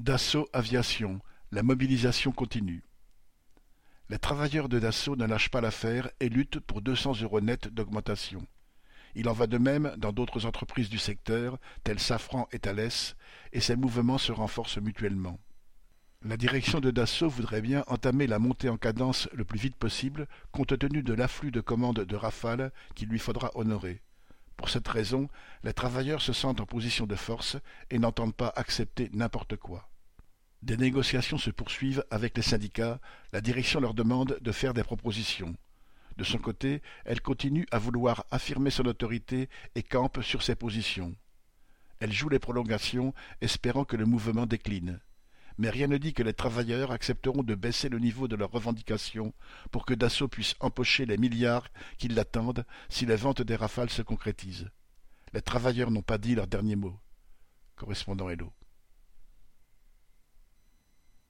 Dassault Aviation, la mobilisation continue. Les travailleurs de Dassault ne lâchent pas l'affaire et luttent pour deux cents euros nets d'augmentation. Il en va de même dans d'autres entreprises du secteur, telles Safran et Thales, et ces mouvements se renforcent mutuellement. La direction de Dassault voudrait bien entamer la montée en cadence le plus vite possible, compte tenu de l'afflux de commandes de Rafale qu'il lui faudra honorer. Pour cette raison, les travailleurs se sentent en position de force et n'entendent pas accepter n'importe quoi. Des négociations se poursuivent avec les syndicats, la direction leur demande de faire des propositions. De son côté, elle continue à vouloir affirmer son autorité et campe sur ses positions. Elle joue les prolongations, espérant que le mouvement décline. Mais rien ne dit que les travailleurs accepteront de baisser le niveau de leurs revendications pour que Dassault puisse empocher les milliards qui l'attendent si les ventes des rafales se concrétisent. Les travailleurs n'ont pas dit leur dernier mot. Correspondant Hello.